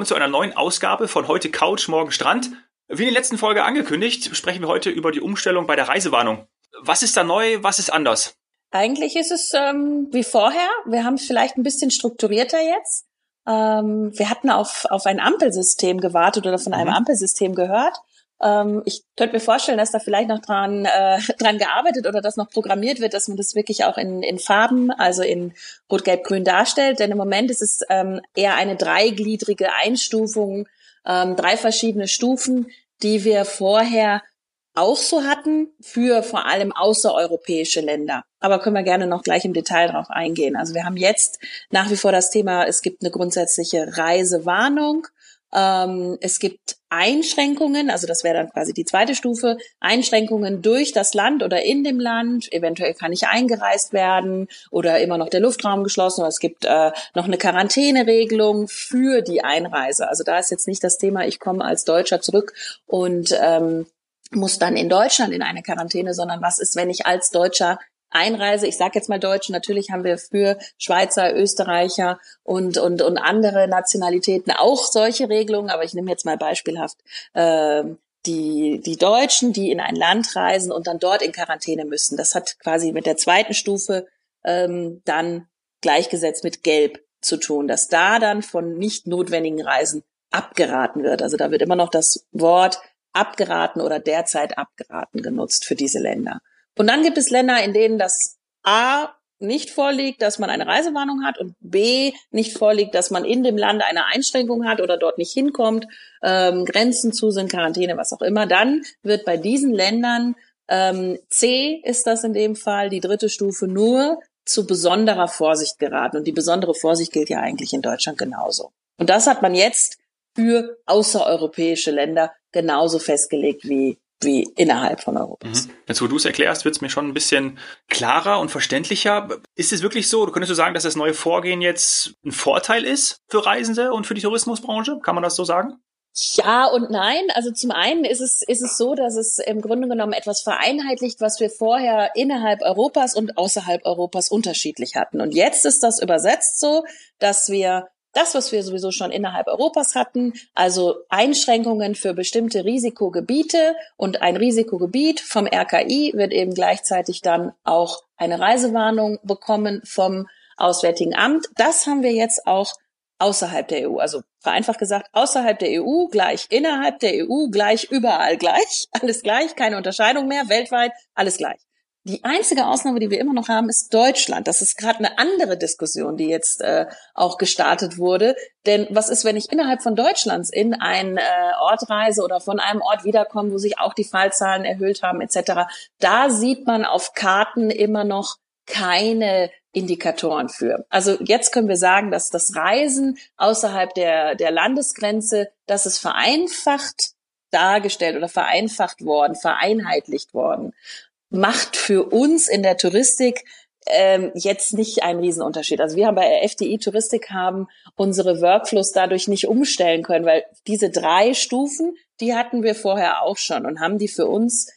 willkommen zu einer neuen Ausgabe von heute Couch, morgen Strand. Wie in der letzten Folge angekündigt, sprechen wir heute über die Umstellung bei der Reisewarnung. Was ist da neu, was ist anders? Eigentlich ist es ähm, wie vorher. Wir haben es vielleicht ein bisschen strukturierter jetzt. Ähm, wir hatten auf, auf ein Ampelsystem gewartet oder von einem mhm. Ampelsystem gehört. Ähm, ich könnte mir vorstellen, dass da vielleicht noch dran, äh, dran gearbeitet oder das noch programmiert wird, dass man das wirklich auch in, in Farben, also in Rot, Gelb, Grün darstellt. Denn im Moment ist es ähm, eher eine dreigliedrige Einstufung, ähm, drei verschiedene Stufen, die wir vorher auch so hatten für vor allem außereuropäische Länder. Aber können wir gerne noch gleich im Detail drauf eingehen. Also wir haben jetzt nach wie vor das Thema, es gibt eine grundsätzliche Reisewarnung ähm, es gibt Einschränkungen, also das wäre dann quasi die zweite Stufe, Einschränkungen durch das Land oder in dem Land. Eventuell kann nicht eingereist werden oder immer noch der Luftraum geschlossen oder es gibt äh, noch eine Quarantäneregelung für die Einreise. Also da ist jetzt nicht das Thema, ich komme als Deutscher zurück und ähm, muss dann in Deutschland in eine Quarantäne, sondern was ist, wenn ich als Deutscher Einreise, ich sage jetzt mal Deutsch, natürlich haben wir für Schweizer, Österreicher und, und, und andere Nationalitäten auch solche Regelungen, aber ich nehme jetzt mal beispielhaft äh, die, die Deutschen, die in ein Land reisen und dann dort in Quarantäne müssen. Das hat quasi mit der zweiten Stufe ähm, dann gleichgesetzt mit Gelb zu tun, dass da dann von nicht notwendigen Reisen abgeraten wird. Also da wird immer noch das Wort abgeraten oder derzeit abgeraten genutzt für diese Länder. Und dann gibt es Länder, in denen das A nicht vorliegt, dass man eine Reisewarnung hat und B nicht vorliegt, dass man in dem Land eine Einschränkung hat oder dort nicht hinkommt, ähm, Grenzen zu sind, Quarantäne, was auch immer, dann wird bei diesen Ländern ähm, C ist das in dem Fall, die dritte Stufe nur zu besonderer Vorsicht geraten. Und die besondere Vorsicht gilt ja eigentlich in Deutschland genauso. Und das hat man jetzt für außereuropäische Länder genauso festgelegt wie wie innerhalb von Europas. Mhm. Jetzt, wo du es erklärst, wird es mir schon ein bisschen klarer und verständlicher. Ist es wirklich so, du könntest du sagen, dass das neue Vorgehen jetzt ein Vorteil ist für Reisende und für die Tourismusbranche? Kann man das so sagen? Ja und nein. Also zum einen ist es, ist es so, dass es im Grunde genommen etwas vereinheitlicht, was wir vorher innerhalb Europas und außerhalb Europas unterschiedlich hatten. Und jetzt ist das übersetzt so, dass wir das, was wir sowieso schon innerhalb Europas hatten, also Einschränkungen für bestimmte Risikogebiete und ein Risikogebiet vom RKI wird eben gleichzeitig dann auch eine Reisewarnung bekommen vom Auswärtigen Amt. Das haben wir jetzt auch außerhalb der EU. Also vereinfacht gesagt, außerhalb der EU gleich innerhalb der EU gleich überall gleich, alles gleich, keine Unterscheidung mehr, weltweit alles gleich. Die einzige Ausnahme, die wir immer noch haben, ist Deutschland. Das ist gerade eine andere Diskussion, die jetzt äh, auch gestartet wurde. Denn was ist, wenn ich innerhalb von Deutschlands in einen äh, Ort reise oder von einem Ort wiederkomme, wo sich auch die Fallzahlen erhöht haben etc. Da sieht man auf Karten immer noch keine Indikatoren für. Also jetzt können wir sagen, dass das Reisen außerhalb der, der Landesgrenze, das ist vereinfacht dargestellt oder vereinfacht worden, vereinheitlicht worden macht für uns in der Touristik ähm, jetzt nicht einen Riesenunterschied. Also wir haben bei der FDI Touristik haben unsere Workflows dadurch nicht umstellen können, weil diese drei Stufen, die hatten wir vorher auch schon und haben die für uns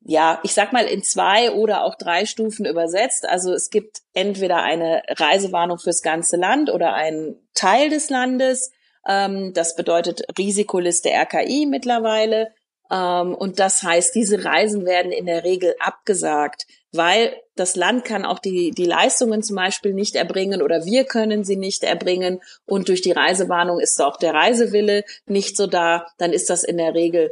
ja, ich sag mal in zwei oder auch drei Stufen übersetzt. Also es gibt entweder eine Reisewarnung fürs ganze Land oder einen Teil des Landes. Ähm, das bedeutet Risikoliste RKI mittlerweile. Ähm, und das heißt, diese Reisen werden in der Regel abgesagt, weil das Land kann auch die, die Leistungen zum Beispiel nicht erbringen oder wir können sie nicht erbringen und durch die Reisewarnung ist auch der Reisewille nicht so da, dann ist das in der Regel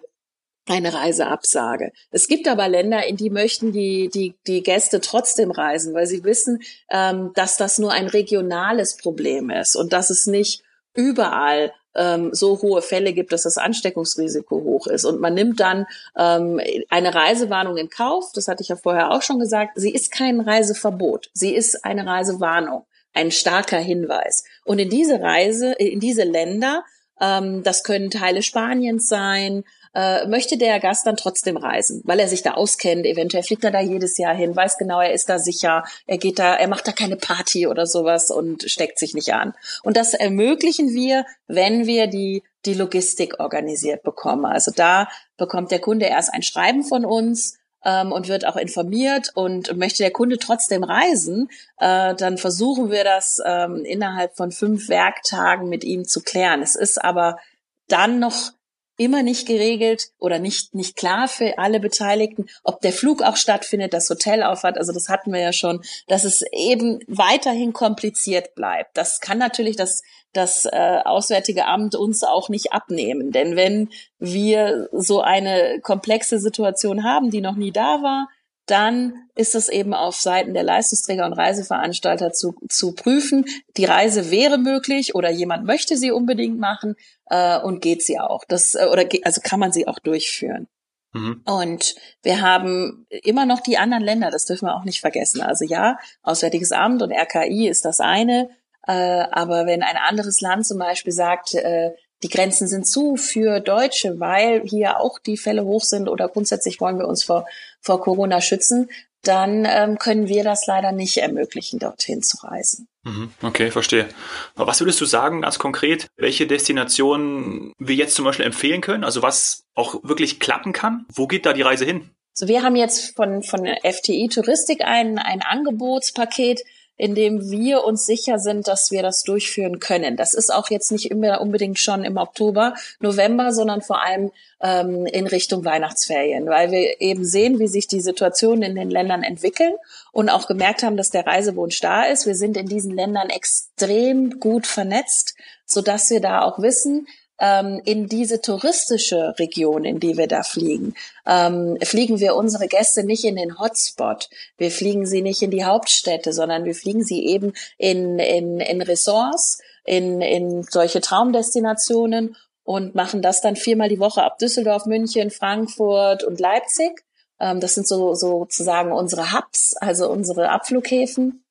eine Reiseabsage. Es gibt aber Länder, in die möchten die, die, die Gäste trotzdem reisen, weil sie wissen, ähm, dass das nur ein regionales Problem ist und dass es nicht überall ähm, so hohe Fälle gibt, dass das Ansteckungsrisiko hoch ist. Und man nimmt dann ähm, eine Reisewarnung in Kauf. Das hatte ich ja vorher auch schon gesagt. Sie ist kein Reiseverbot. Sie ist eine Reisewarnung. Ein starker Hinweis. Und in diese Reise, in diese Länder, ähm, das können Teile Spaniens sein, äh, möchte der Gast dann trotzdem reisen, weil er sich da auskennt. Eventuell fliegt er da jedes Jahr hin, weiß genau, er ist da sicher, er geht da, er macht da keine Party oder sowas und steckt sich nicht an. Und das ermöglichen wir, wenn wir die die Logistik organisiert bekommen. Also da bekommt der Kunde erst ein Schreiben von uns, ähm, und wird auch informiert und möchte der Kunde trotzdem reisen, äh, dann versuchen wir das ähm, innerhalb von fünf Werktagen mit ihm zu klären. Es ist aber dann noch immer nicht geregelt oder nicht, nicht klar für alle Beteiligten, ob der Flug auch stattfindet, das Hotel aufhat. Also das hatten wir ja schon, dass es eben weiterhin kompliziert bleibt. Das kann natürlich das, das äh, Auswärtige Amt uns auch nicht abnehmen. Denn wenn wir so eine komplexe Situation haben, die noch nie da war, dann ist es eben auf Seiten der Leistungsträger und Reiseveranstalter zu, zu prüfen. Die Reise wäre möglich oder jemand möchte sie unbedingt machen äh, und geht sie auch. Das äh, oder also kann man sie auch durchführen. Mhm. Und wir haben immer noch die anderen Länder, das dürfen wir auch nicht vergessen. Also ja, Auswärtiges Amt und RKI ist das eine, äh, aber wenn ein anderes Land zum Beispiel sagt, äh, die Grenzen sind zu für Deutsche, weil hier auch die Fälle hoch sind oder grundsätzlich wollen wir uns vor, vor Corona schützen, dann ähm, können wir das leider nicht ermöglichen, dorthin zu reisen. Mhm, okay, verstehe. Aber was würdest du sagen, ganz konkret, welche Destinationen wir jetzt zum Beispiel empfehlen können? Also was auch wirklich klappen kann? Wo geht da die Reise hin? So, wir haben jetzt von, von FTI Touristik ein, ein Angebotspaket, in dem wir uns sicher sind, dass wir das durchführen können. Das ist auch jetzt nicht immer unbedingt schon im Oktober, November, sondern vor allem ähm, in Richtung Weihnachtsferien, weil wir eben sehen, wie sich die Situation in den Ländern entwickeln und auch gemerkt haben, dass der Reisewunsch da ist. Wir sind in diesen Ländern extrem gut vernetzt, so dass wir da auch wissen, ähm, in diese touristische Region, in die wir da fliegen, ähm, fliegen wir unsere Gäste nicht in den Hotspot. Wir fliegen sie nicht in die Hauptstädte, sondern wir fliegen sie eben in, in, in Ressorts, in, in solche Traumdestinationen und machen das dann viermal die Woche ab Düsseldorf, München, Frankfurt und Leipzig. Ähm, das sind so, sozusagen unsere Hubs, also unsere Abflughäfen.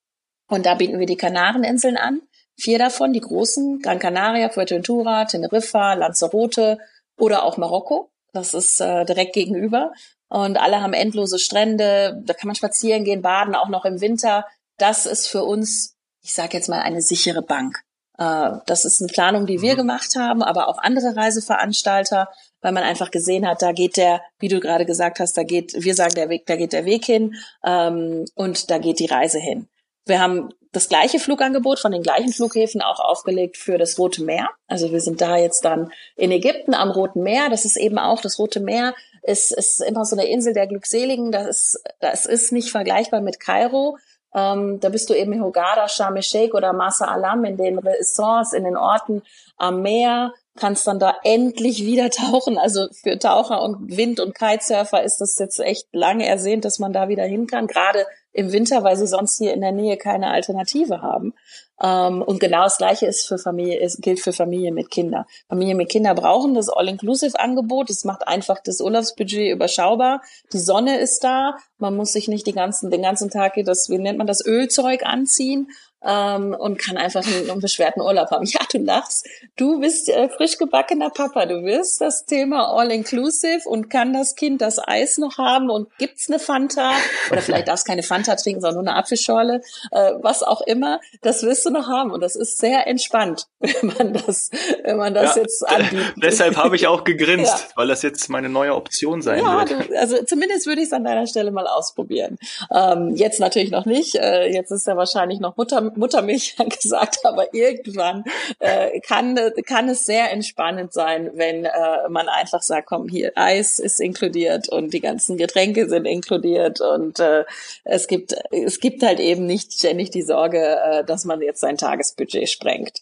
Und da bieten wir die Kanareninseln an. Vier davon, die großen, Gran Canaria, Fuerteventura, Teneriffa, Lanzarote oder auch Marokko. Das ist äh, direkt gegenüber. Und alle haben endlose Strände, da kann man spazieren gehen, baden, auch noch im Winter. Das ist für uns, ich sage jetzt mal, eine sichere Bank. Äh, das ist eine Planung, die wir mhm. gemacht haben, aber auch andere Reiseveranstalter, weil man einfach gesehen hat, da geht der, wie du gerade gesagt hast, da geht, wir sagen der Weg, da geht der Weg hin ähm, und da geht die Reise hin. Wir haben das gleiche Flugangebot von den gleichen Flughäfen auch aufgelegt für das Rote Meer. Also wir sind da jetzt dann in Ägypten am Roten Meer. Das ist eben auch das Rote Meer ist, ist immer so eine Insel der Glückseligen. Das ist, das ist nicht vergleichbar mit Kairo. Ähm, da bist du eben in Hogada, Sharm el-Sheikh oder Masa Alam in den Ressorts, in den Orten am Meer kannst dann da endlich wieder tauchen. Also für Taucher und Wind- und Kitesurfer ist das jetzt echt lange ersehnt, dass man da wieder hin kann. Gerade im Winter, weil sie sonst hier in der Nähe keine Alternative haben. Ähm, und genau das Gleiche ist für Familie, ist, gilt für Familien mit Kindern. Familien mit Kindern brauchen das All-Inclusive-Angebot. Es macht einfach das Urlaubsbudget überschaubar. Die Sonne ist da. Man muss sich nicht die ganzen, den ganzen Tag das, wie nennt man das, Ölzeug anziehen ähm, und kann einfach einen unbeschwerten Urlaub haben. Ja, du lachst. Du bist äh, frisch gebackener Papa. Du wirst das Thema All-Inclusive und kann das Kind das Eis noch haben und gibt's eine Fanta oder vielleicht darfst keine Fanta trinken, sondern nur eine Apfelschorle, äh, was auch immer. Das wirst du noch haben und das ist sehr entspannt, wenn man das, wenn man das ja, jetzt anbietet. Deshalb habe ich auch gegrinst, ja. weil das jetzt meine neue Option sein ja, wird. Du, also zumindest würde ich es an deiner Stelle mal ausprobieren. Ähm, jetzt natürlich noch nicht. Äh, jetzt ist ja wahrscheinlich noch Mutter Muttermilch gesagt, aber irgendwann äh, kann, kann es sehr entspannend sein, wenn äh, man einfach sagt, komm, hier, Eis ist inkludiert und die ganzen Getränke sind inkludiert und äh, es gibt, es gibt halt eben nicht ständig die Sorge, äh, dass man jetzt sein Tagesbudget sprengt.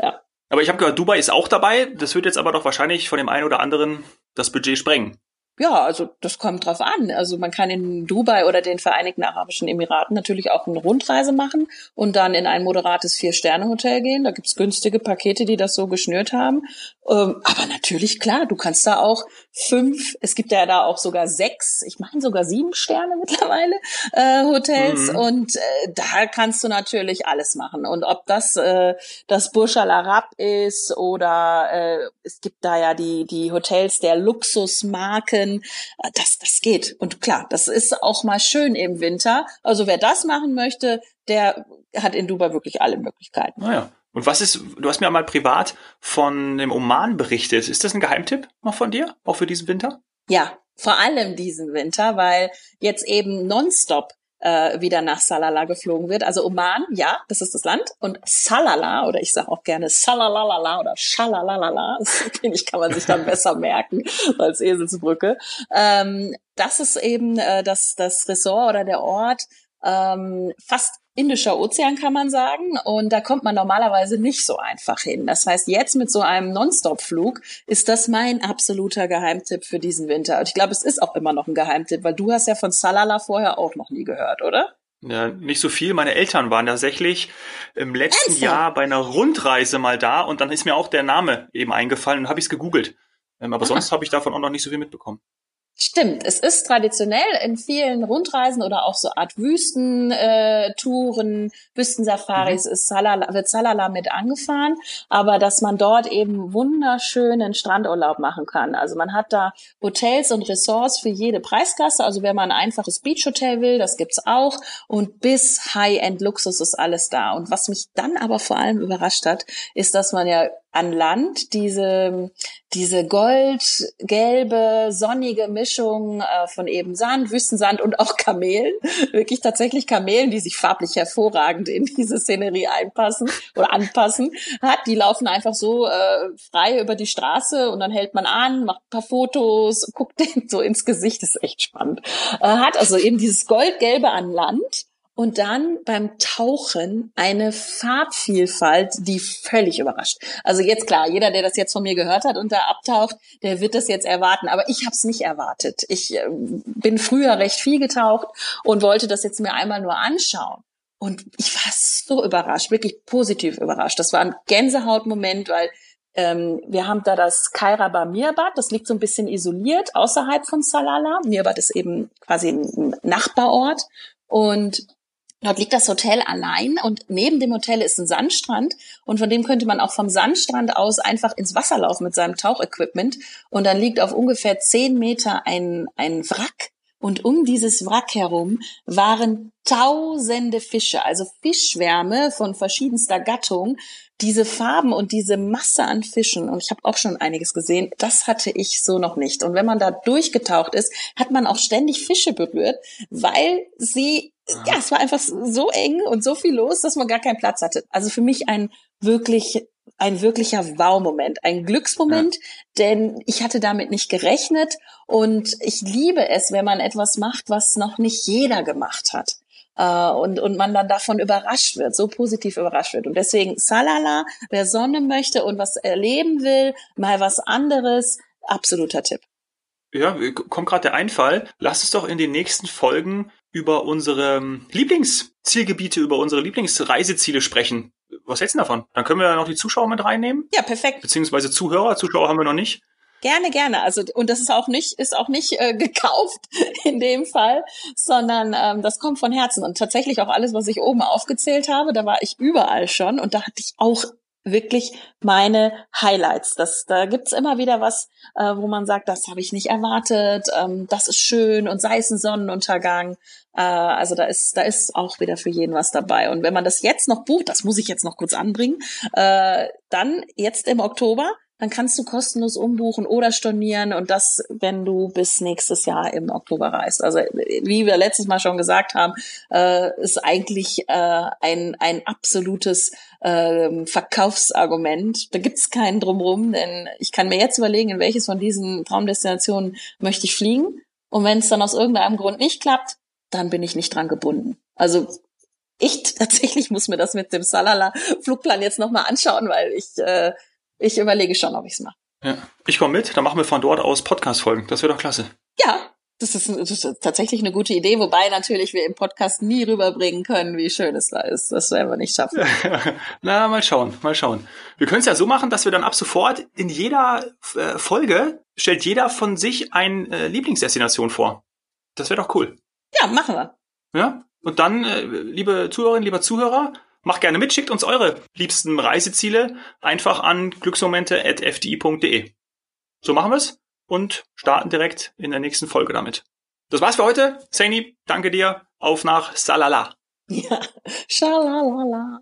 Ja. Aber ich habe gehört, Dubai ist auch dabei. Das wird jetzt aber doch wahrscheinlich von dem einen oder anderen das Budget sprengen. Ja, also das kommt drauf an. Also man kann in Dubai oder den Vereinigten Arabischen Emiraten natürlich auch eine Rundreise machen und dann in ein moderates Vier-Sterne-Hotel gehen. Da gibt's günstige Pakete, die das so geschnürt haben. Ähm, aber natürlich, klar, du kannst da auch fünf, es gibt ja da auch sogar sechs, ich meine sogar sieben Sterne mittlerweile, äh, Hotels. Mhm. Und äh, da kannst du natürlich alles machen. Und ob das äh, das Burj Al Arab ist oder äh, es gibt da ja die, die Hotels der Luxusmarken. Äh, das, das geht. Und klar, das ist auch mal schön im Winter. Also wer das machen möchte, der hat in Dubai wirklich alle Möglichkeiten. Naja. Und was ist, du hast mir mal privat von dem Oman berichtet. Ist das ein Geheimtipp noch von dir, auch für diesen Winter? Ja, vor allem diesen Winter, weil jetzt eben nonstop äh, wieder nach Salala geflogen wird. Also Oman, ja, das ist das Land. Und Salala, oder ich sage auch gerne Salalalala oder Schalalalala, ich, kann man sich dann besser merken als Eselsbrücke. Ähm, das ist eben äh, das, das Ressort oder der Ort, ähm, fast Indischer Ozean kann man sagen. Und da kommt man normalerweise nicht so einfach hin. Das heißt, jetzt mit so einem Non-Stop-Flug ist das mein absoluter Geheimtipp für diesen Winter. Und ich glaube, es ist auch immer noch ein Geheimtipp, weil du hast ja von Salala vorher auch noch nie gehört, oder? Ja, nicht so viel. Meine Eltern waren tatsächlich im letzten Ernsthaft? Jahr bei einer Rundreise mal da und dann ist mir auch der Name eben eingefallen und habe ich es gegoogelt. Ähm, aber Aha. sonst habe ich davon auch noch nicht so viel mitbekommen. Stimmt, es ist traditionell in vielen Rundreisen oder auch so Art Wüstentouren, Wüstensafaris mhm. ist Salala, wird Salala mit angefahren, aber dass man dort eben wunderschönen Strandurlaub machen kann. Also man hat da Hotels und Ressorts für jede Preisklasse. Also wenn man ein einfaches Beachhotel will, das gibt's auch und bis High-End Luxus ist alles da. Und was mich dann aber vor allem überrascht hat, ist, dass man ja an Land diese, diese goldgelbe, sonnige Mischung äh, von eben Sand, Wüstensand und auch Kamelen, wirklich tatsächlich Kamelen, die sich farblich hervorragend in diese Szenerie einpassen oder anpassen, hat. Die laufen einfach so äh, frei über die Straße und dann hält man an, macht ein paar Fotos, guckt denen so ins Gesicht, das ist echt spannend. Äh, hat also eben dieses Goldgelbe an Land und dann beim Tauchen eine Farbvielfalt, die völlig überrascht. Also jetzt klar, jeder, der das jetzt von mir gehört hat und da abtaucht, der wird das jetzt erwarten. Aber ich habe es nicht erwartet. Ich äh, bin früher recht viel getaucht und wollte das jetzt mir einmal nur anschauen. Und ich war so überrascht, wirklich positiv überrascht. Das war ein Gänsehautmoment, weil ähm, wir haben da das Kairaba Mirbad, das liegt so ein bisschen isoliert außerhalb von Salala. Mirbad ist eben quasi ein Nachbarort. Und Dort liegt das Hotel allein und neben dem Hotel ist ein Sandstrand und von dem könnte man auch vom Sandstrand aus einfach ins Wasser laufen mit seinem Tauchequipment und dann liegt auf ungefähr zehn Meter ein, ein Wrack und um dieses Wrack herum waren tausende Fische, also Fischschwärme von verschiedenster Gattung. Diese Farben und diese Masse an Fischen, und ich habe auch schon einiges gesehen, das hatte ich so noch nicht. Und wenn man da durchgetaucht ist, hat man auch ständig Fische berührt, weil sie ja, es war einfach so eng und so viel los, dass man gar keinen Platz hatte. Also für mich ein wirklich ein wirklicher Wow-Moment, ein Glücksmoment, ja. denn ich hatte damit nicht gerechnet und ich liebe es, wenn man etwas macht, was noch nicht jeder gemacht hat. Uh, und, und man dann davon überrascht wird, so positiv überrascht wird. Und deswegen Salala, wer Sonne möchte und was erleben will, mal was anderes, absoluter Tipp. Ja, kommt gerade der Einfall. Lass uns doch in den nächsten Folgen über unsere Lieblingszielgebiete, über unsere Lieblingsreiseziele sprechen. Was hältst du davon? Dann können wir ja noch die Zuschauer mit reinnehmen. Ja, perfekt. Beziehungsweise Zuhörer. Zuschauer haben wir noch nicht. Gerne, gerne. Also und das ist auch nicht ist auch nicht äh, gekauft in dem Fall, sondern ähm, das kommt von Herzen und tatsächlich auch alles, was ich oben aufgezählt habe, da war ich überall schon und da hatte ich auch wirklich meine Highlights. Das, da gibt's immer wieder was, äh, wo man sagt, das habe ich nicht erwartet, ähm, das ist schön und sei es ein Sonnenuntergang. Äh, also da ist, da ist auch wieder für jeden was dabei. Und wenn man das jetzt noch bucht, das muss ich jetzt noch kurz anbringen, äh, dann jetzt im Oktober dann kannst du kostenlos umbuchen oder stornieren und das, wenn du bis nächstes Jahr im Oktober reist. Also wie wir letztes Mal schon gesagt haben, äh, ist eigentlich äh, ein, ein absolutes äh, Verkaufsargument. Da gibt's keinen drumrum, denn ich kann mir jetzt überlegen, in welches von diesen Traumdestinationen möchte ich fliegen. Und wenn es dann aus irgendeinem Grund nicht klappt, dann bin ich nicht dran gebunden. Also ich tatsächlich muss mir das mit dem Salala Flugplan jetzt nochmal anschauen, weil ich äh, ich überlege schon, ob ich es mache. Ja. Ich komme mit, dann machen wir von dort aus Podcast-Folgen. Das wäre doch klasse. Ja, das ist, das ist, tatsächlich eine gute Idee, wobei natürlich wir im Podcast nie rüberbringen können, wie schön es da ist. Das werden wir nicht schaffen. Na, mal schauen, mal schauen. Wir können es ja so machen, dass wir dann ab sofort in jeder äh, Folge stellt jeder von sich eine äh, Lieblingsdestination vor. Das wäre doch cool. Ja, machen wir. Ja, und dann, äh, liebe Zuhörerinnen, lieber Zuhörer, Macht gerne mit, schickt uns eure liebsten Reiseziele einfach an glücksmomente.fdi.de. So machen wir's und starten direkt in der nächsten Folge damit. Das war's für heute. Saini, danke dir. Auf nach Salala. Ja, Schalalala.